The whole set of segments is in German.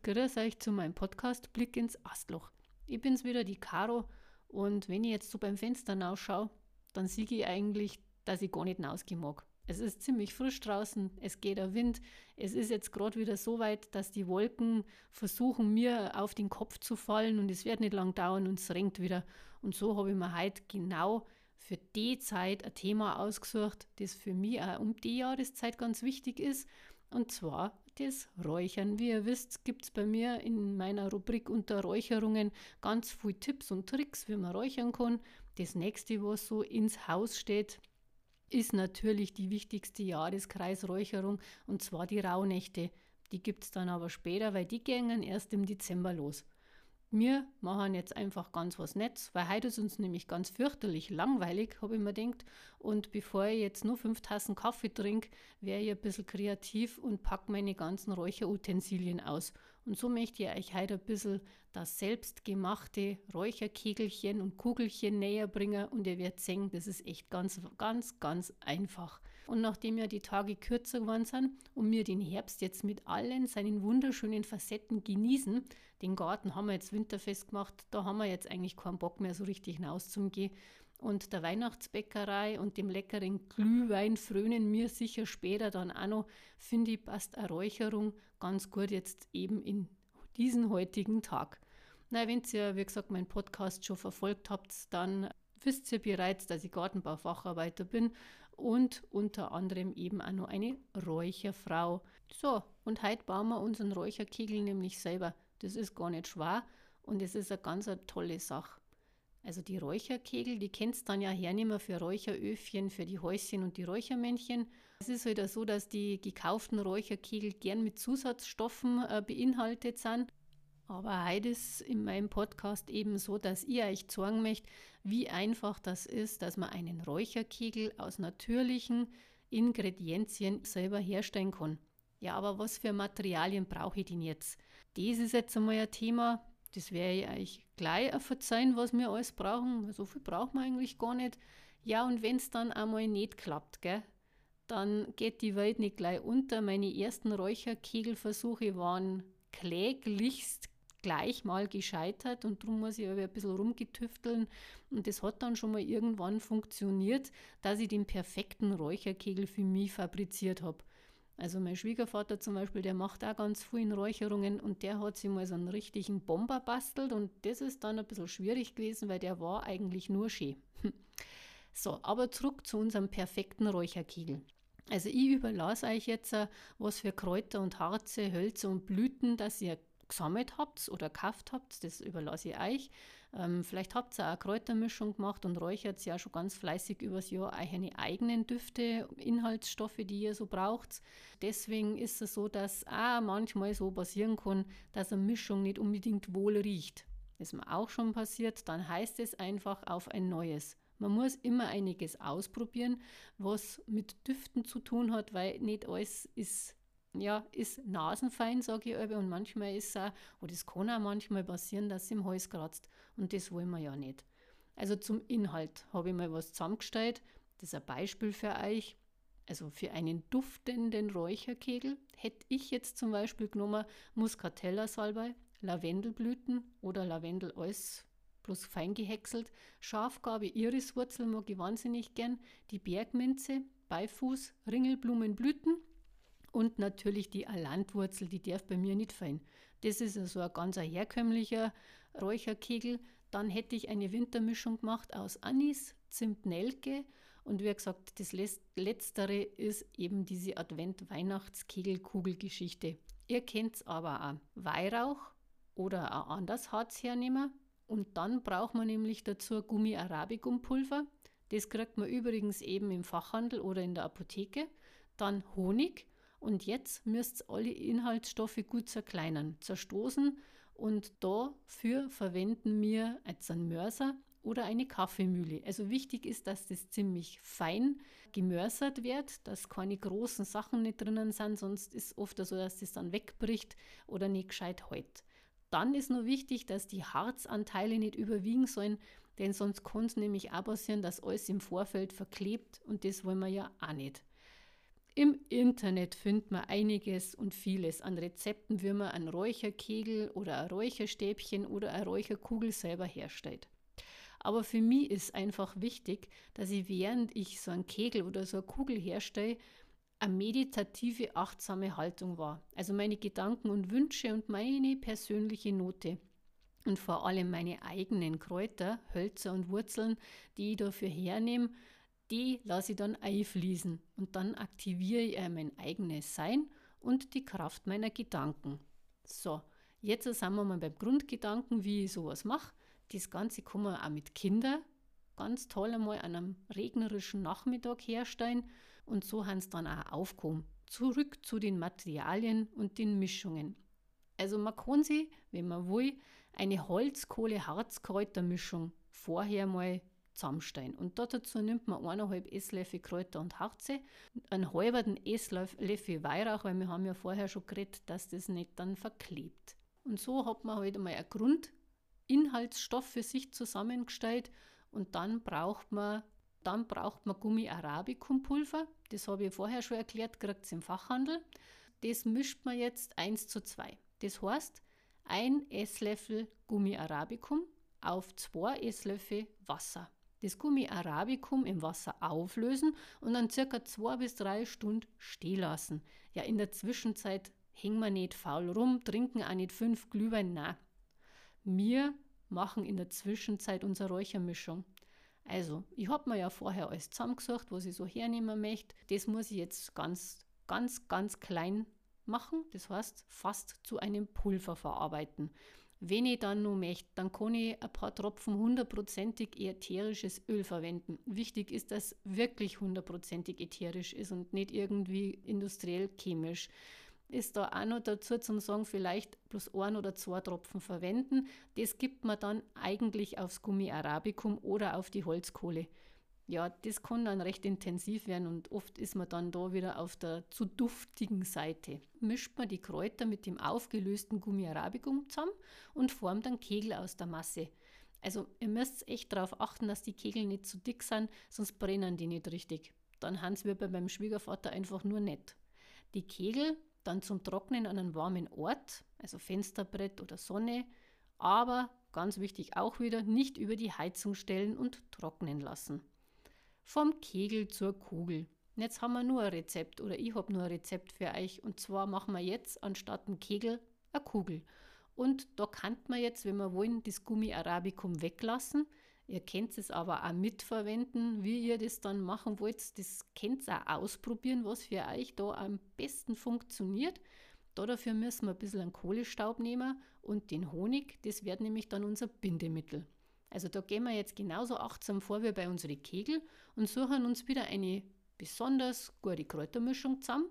Und grüß euch zu meinem Podcast Blick ins Astloch. Ich bin's wieder, die Caro, und wenn ich jetzt so beim Fenster rausschaue, dann sehe ich eigentlich, dass ich gar nicht rausgehen mag. Es ist ziemlich frisch draußen, es geht der Wind, es ist jetzt gerade wieder so weit, dass die Wolken versuchen, mir auf den Kopf zu fallen und es wird nicht lang dauern und es regnet wieder. Und so habe ich mir heute genau für die Zeit ein Thema ausgesucht, das für mich auch um die Jahreszeit ganz wichtig ist und zwar das Räuchern. Wie ihr wisst, gibt es bei mir in meiner Rubrik unter Räucherungen ganz viele Tipps und Tricks, wie man räuchern kann. Das nächste, was so ins Haus steht, ist natürlich die wichtigste Jahreskreisräucherung und zwar die Rauhnächte. Die gibt es dann aber später, weil die gingen erst im Dezember los. Wir machen jetzt einfach ganz was Nettes, weil heute ist uns nämlich ganz fürchterlich langweilig, habe ich mir gedacht. Und bevor ich jetzt nur fünf Tassen Kaffee trinke, wäre ich ein bisschen kreativ und packe meine ganzen Räucherutensilien aus. Und so möchte ich euch heute ein bisschen das selbstgemachte Räucherkegelchen und Kugelchen näher bringen und ihr werdet sehen, das ist echt ganz, ganz, ganz einfach. Und nachdem ja die Tage kürzer geworden sind und wir den Herbst jetzt mit allen seinen wunderschönen Facetten genießen, den Garten haben wir jetzt winterfest gemacht, da haben wir jetzt eigentlich keinen Bock mehr so richtig hinauszugehen. Und der Weihnachtsbäckerei und dem leckeren Glühwein frönen mir sicher später dann auch noch, finde ich, passt eine Räucherung ganz gut jetzt eben in diesen heutigen Tag. Na, wenn ihr, wie gesagt, meinen Podcast schon verfolgt habt, dann wisst ihr bereits, dass ich Gartenbaufacharbeiter bin und unter anderem eben auch noch eine Räucherfrau. So, und heute bauen wir unseren Räucherkegel nämlich selber. Das ist gar nicht schwer und es ist eine ganz eine tolle Sache. Also die Räucherkegel, die kennst dann ja hernehmen für Räucheröfchen, für die Häuschen und die Räuchermännchen. Es ist halt so, dass die gekauften Räucherkegel gern mit Zusatzstoffen äh, beinhaltet sind. Aber heute ist in meinem Podcast eben so, dass ich euch zeigen möchte, wie einfach das ist, dass man einen Räucherkegel aus natürlichen Ingredienzien selber herstellen kann. Ja, aber was für Materialien brauche ich denn jetzt? Das ist jetzt einmal ein Thema, das werde ich euch gleich verzeihen, was wir alles brauchen. So viel braucht man eigentlich gar nicht. Ja, und wenn es dann einmal nicht klappt, gell, dann geht die Welt nicht gleich unter. Meine ersten Räucherkegelversuche waren kläglichst gleich mal gescheitert und darum muss ich aber ein bisschen rumgetüfteln. Und das hat dann schon mal irgendwann funktioniert, dass ich den perfekten Räucherkegel für mich fabriziert habe. Also mein Schwiegervater zum Beispiel, der macht auch ganz viele Räucherungen und der hat sich mal so einen richtigen Bomber bastelt und das ist dann ein bisschen schwierig gewesen, weil der war eigentlich nur schön. so, aber zurück zu unserem perfekten Räucherkegel. Also ich überlasse euch jetzt, äh, was für Kräuter und Harze, Hölzer und Blüten, dass ihr gesammelt habt oder gekauft habt, das überlasse ich euch. Ähm, vielleicht habt ihr auch eine Kräutermischung gemacht und räuchert ja schon ganz fleißig übers Jahr eine eigenen Düfte, Inhaltsstoffe, die ihr so braucht. Deswegen ist es so, dass auch manchmal so passieren kann, dass eine Mischung nicht unbedingt wohl riecht. Das ist mir auch schon passiert, dann heißt es einfach auf ein neues. Man muss immer einiges ausprobieren, was mit Düften zu tun hat, weil nicht alles ist ja, ist nasenfein, sage ich aber, und manchmal ist es auch, oder es kann auch manchmal passieren, dass es im Hals kratzt. Und das wollen wir ja nicht. Also zum Inhalt habe ich mal was zusammengestellt. Das ist ein Beispiel für euch. Also für einen duftenden Räucherkegel hätte ich jetzt zum Beispiel genommen Muscatella-Salbei, Lavendelblüten oder Lavendel alles bloß fein gehäckselt, Schafgarbe, Iriswurzel mag ich wahnsinnig gern, die Bergminze, Beifuß, Ringelblumenblüten und natürlich die Alandwurzel, die darf bei mir nicht fallen. Das ist also ein ganz herkömmlicher Räucherkegel. Dann hätte ich eine Wintermischung gemacht aus Anis, Zimt, Nelke und wie gesagt, das Letztere ist eben diese Advent-Weihnachts-Kegelkugel-Geschichte. Ihr kennt es aber auch. Weihrauch oder ein anderes Harz hernehmen. Und dann braucht man nämlich dazu Gummi Arabicum Pulver. Das kriegt man übrigens eben im Fachhandel oder in der Apotheke. Dann Honig und jetzt müsst ihr alle Inhaltsstoffe gut zerkleinern, zerstoßen und dafür verwenden wir jetzt einen Mörser oder eine Kaffeemühle. Also wichtig ist, dass das ziemlich fein gemörsert wird, dass keine großen Sachen nicht drinnen sind, sonst ist oft so, dass das dann wegbricht oder nicht gescheit hält. Dann ist nur wichtig, dass die Harzanteile nicht überwiegen sollen, denn sonst kann es nämlich auch passieren, dass alles im Vorfeld verklebt und das wollen wir ja auch nicht. Im Internet findet man einiges und vieles an Rezepten, wie man einen Räucherkegel oder ein Räucherstäbchen oder eine Räucherkugel selber herstellt. Aber für mich ist einfach wichtig, dass ich während ich so einen Kegel oder so eine Kugel herstelle, eine meditative, achtsame Haltung war. Also meine Gedanken und Wünsche und meine persönliche Note. Und vor allem meine eigenen Kräuter, Hölzer und Wurzeln, die ich dafür hernehme, die lasse ich dann einfließen. Und dann aktiviere ich mein eigenes Sein und die Kraft meiner Gedanken. So, jetzt sind wir mal beim Grundgedanken, wie ich sowas mache. Das Ganze kann man auch mit Kindern ganz toll einmal an einem regnerischen Nachmittag herstellen und so haben es dann auch aufgekommen. Zurück zu den Materialien und den Mischungen. Also man kann sie, wenn man will, eine Holz-Kohle-Harz-Kräutermischung vorher mal zusammenstellen. Und dazu nimmt man eineinhalb Esslöffel Kräuter und Harze, einen halben Esslöffel Weihrauch, weil wir haben ja vorher schon geredet, dass das nicht dann verklebt. Und so hat man halt einmal einen Grundinhaltsstoff für sich zusammengestellt und dann braucht man dann braucht man Gummi Arabicum Pulver. Das habe ich vorher schon erklärt, kriegt es im Fachhandel. Das mischt man jetzt 1 zu 2. Das heißt, ein Esslöffel Gummi Arabicum auf 2 Esslöffel Wasser. Das Gummi Arabicum im Wasser auflösen und dann circa 2 bis 3 Stunden stehen lassen. Ja, in der Zwischenzeit hängen wir nicht faul rum, trinken auch nicht fünf Glühwein, na. Wir machen in der Zwischenzeit unsere Räuchermischung. Also, ich habe mir ja vorher alles zusammengesucht, was ich so hernehmen möchte. Das muss ich jetzt ganz, ganz, ganz klein machen. Das heißt, fast zu einem Pulver verarbeiten. Wenn ich dann nur möchte, dann kann ich ein paar Tropfen hundertprozentig ätherisches Öl verwenden. Wichtig ist, dass wirklich hundertprozentig ätherisch ist und nicht irgendwie industriell chemisch ist da auch noch dazu zum sagen, vielleicht bloß ein oder zwei Tropfen verwenden. Das gibt man dann eigentlich aufs Gummi Arabicum oder auf die Holzkohle. Ja, das kann dann recht intensiv werden und oft ist man dann da wieder auf der zu duftigen Seite. Mischt man die Kräuter mit dem aufgelösten Gummi Arabicum zusammen und formt dann Kegel aus der Masse. Also ihr müsst echt darauf achten, dass die Kegel nicht zu dick sind, sonst brennen die nicht richtig. Dann haben sie bei meinem Schwiegervater einfach nur nett. Die Kegel dann zum Trocknen an einen warmen Ort, also Fensterbrett oder Sonne, aber ganz wichtig auch wieder, nicht über die Heizung stellen und trocknen lassen. Vom Kegel zur Kugel. Jetzt haben wir nur ein Rezept oder ich habe nur ein Rezept für euch und zwar machen wir jetzt anstatt ein Kegel eine Kugel. Und da kann man jetzt, wenn wir wollen, das Gummi Arabicum weglassen, Ihr könnt es aber auch mitverwenden, wie ihr das dann machen wollt. Das könnt ihr auch ausprobieren, was für euch da am besten funktioniert. Da dafür müssen wir ein bisschen einen Kohlestaub nehmen und den Honig. Das wird nämlich dann unser Bindemittel. Also da gehen wir jetzt genauso achtsam vor wie bei unseren Kegel und suchen uns wieder eine besonders gute Kräutermischung zusammen.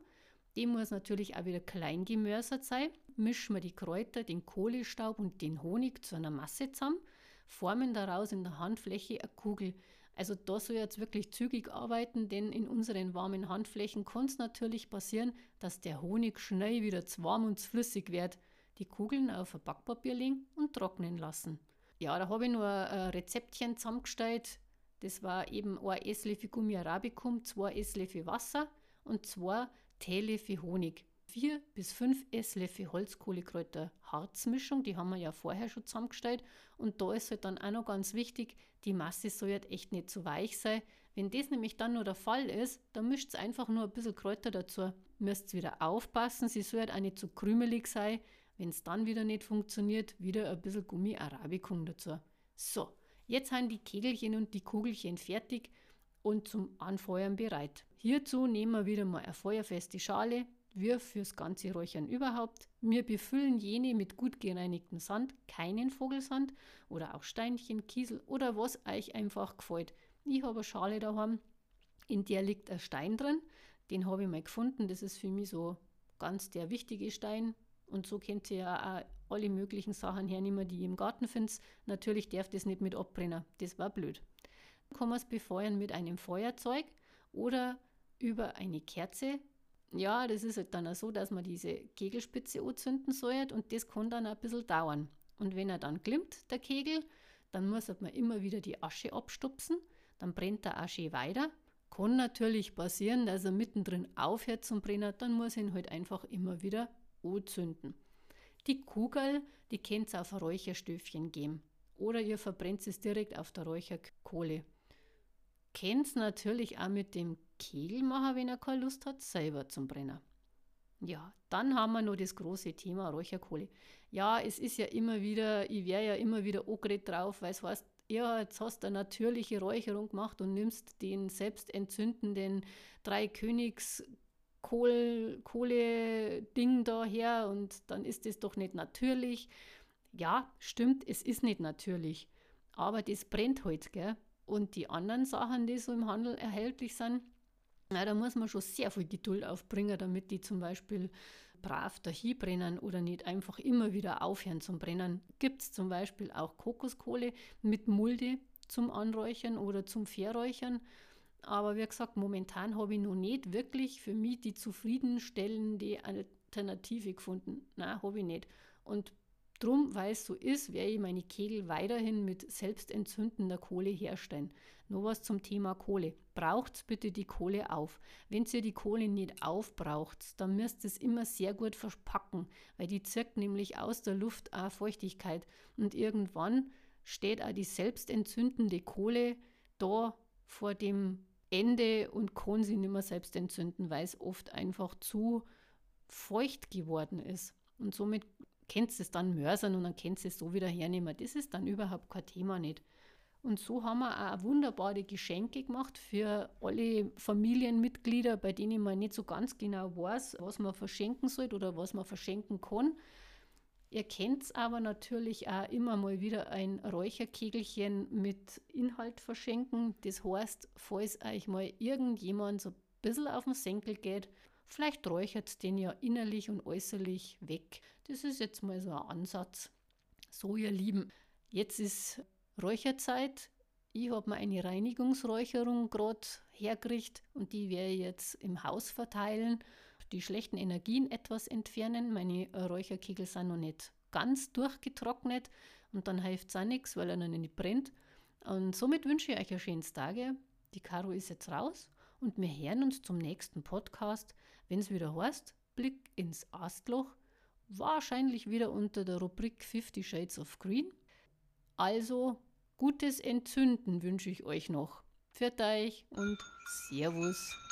Die muss natürlich auch wieder klein gemörsert sein. Mischen wir die Kräuter, den Kohlestaub und den Honig zu einer Masse zusammen formen daraus in der Handfläche eine Kugel. Also da soll jetzt wirklich zügig arbeiten, denn in unseren warmen Handflächen kann es natürlich passieren, dass der Honig schnell wieder zu warm und zu flüssig wird. Die Kugeln auf ein Backpapier legen und trocknen lassen. Ja, da habe ich nur ein Rezeptchen zusammengestellt. Das war eben ein Esslöffel Gummi Arabicum, zwei Esslöffel Wasser und zwei Teelöffel Honig. 4 bis 5 Esslöffel Holzkohlekräuter Harzmischung, die haben wir ja vorher schon zusammengestellt. Und da ist halt dann auch noch ganz wichtig, die Masse soll halt echt nicht zu weich sein. Wenn das nämlich dann nur der Fall ist, dann mischt einfach nur ein bisschen Kräuter dazu. Müsst wieder aufpassen, sie soll halt auch nicht zu krümelig sein. Wenn es dann wieder nicht funktioniert, wieder ein bisschen Gummi Arabicum dazu. So, jetzt sind die Kegelchen und die Kugelchen fertig und zum Anfeuern bereit. Hierzu nehmen wir wieder mal eine feuerfeste Schale, wir fürs ganze Räuchern überhaupt. Wir befüllen jene mit gut gereinigtem Sand, keinen Vogelsand oder auch Steinchen, Kiesel oder was euch einfach gefällt. Ich habe eine Schale daheim, in der liegt ein Stein drin. Den habe ich mal gefunden. Das ist für mich so ganz der wichtige Stein. Und so könnt ihr ja auch alle möglichen Sachen hernehmen, die ihr im Garten findet. Natürlich darf das nicht mit abbrennen. Das war blöd. Dann kann man es befeuern mit einem Feuerzeug oder über eine Kerze ja, das ist halt dann auch so, dass man diese Kegelspitze anzünden soll und das kann dann ein bisschen dauern. Und wenn er dann glimmt, der Kegel, dann muss man immer wieder die Asche abstupsen, dann brennt der Asche weiter, kann natürlich passieren, dass er mittendrin aufhört zum Brennen, dann muss ich ihn halt einfach immer wieder anzünden. Die Kugel, die könnt ihr auf Räucherstöfchen geben. Oder ihr verbrennt es direkt auf der Räucherkohle. Könnt es natürlich auch mit dem Kegel machen, wenn er keine Lust hat, selber zum Brennen. Ja, dann haben wir noch das große Thema Räucherkohle. Ja, es ist ja immer wieder, ich wäre ja immer wieder angeredet drauf, weil es heißt, ja, jetzt hast du eine natürliche Räucherung gemacht und nimmst den selbstentzündenden drei Königs Kohle-Ding da her und dann ist das doch nicht natürlich. Ja, stimmt, es ist nicht natürlich. Aber das brennt halt, gell? Und die anderen Sachen, die so im Handel erhältlich sind, na, da muss man schon sehr viel Geduld aufbringen, damit die zum Beispiel brav dahin brennen oder nicht einfach immer wieder aufhören zum Brennen. Gibt es zum Beispiel auch Kokoskohle mit Mulde zum Anräuchern oder zum Verräuchern. Aber wie gesagt, momentan habe ich noch nicht wirklich für mich die zufriedenstellende Alternative gefunden. Nein, habe ich nicht. Und Drum, weil es so ist, werde ich meine Kegel weiterhin mit selbstentzündender Kohle herstellen. Nur was zum Thema Kohle. Braucht bitte die Kohle auf. Wenn ihr die Kohle nicht aufbraucht, dann müsst ihr es immer sehr gut verpacken, weil die zirkt nämlich aus der Luft auch Feuchtigkeit. Und irgendwann steht auch die selbstentzündende Kohle da vor dem Ende und kann sie nicht mehr selbst entzünden, weil es oft einfach zu feucht geworden ist. Und somit könnt es dann mörsern und dann könnt es so wieder hernehmen. Das ist dann überhaupt kein Thema nicht. Und so haben wir auch wunderbare Geschenke gemacht für alle Familienmitglieder, bei denen man nicht so ganz genau weiß, was man verschenken sollte oder was man verschenken kann. Ihr könnt aber natürlich auch immer mal wieder ein Räucherkegelchen mit Inhalt verschenken. Das heißt, falls euch mal irgendjemand so ein bisschen auf den Senkel geht, Vielleicht räuchert den ja innerlich und äußerlich weg. Das ist jetzt mal so ein Ansatz. So, ihr Lieben, jetzt ist Räucherzeit. Ich habe mir eine Reinigungsräucherung gerade hergerichtet und die werde ich jetzt im Haus verteilen. Die schlechten Energien etwas entfernen. Meine Räucherkegel sind noch nicht ganz durchgetrocknet und dann hilft es auch nichts, weil er noch nicht brennt. Und somit wünsche ich euch ein schönes Tage. Die Caro ist jetzt raus und wir hören uns zum nächsten Podcast, wenn es wieder heißt, Blick ins Astloch, wahrscheinlich wieder unter der Rubrik 50 Shades of Green. Also gutes Entzünden wünsche ich euch noch. Für euch und Servus.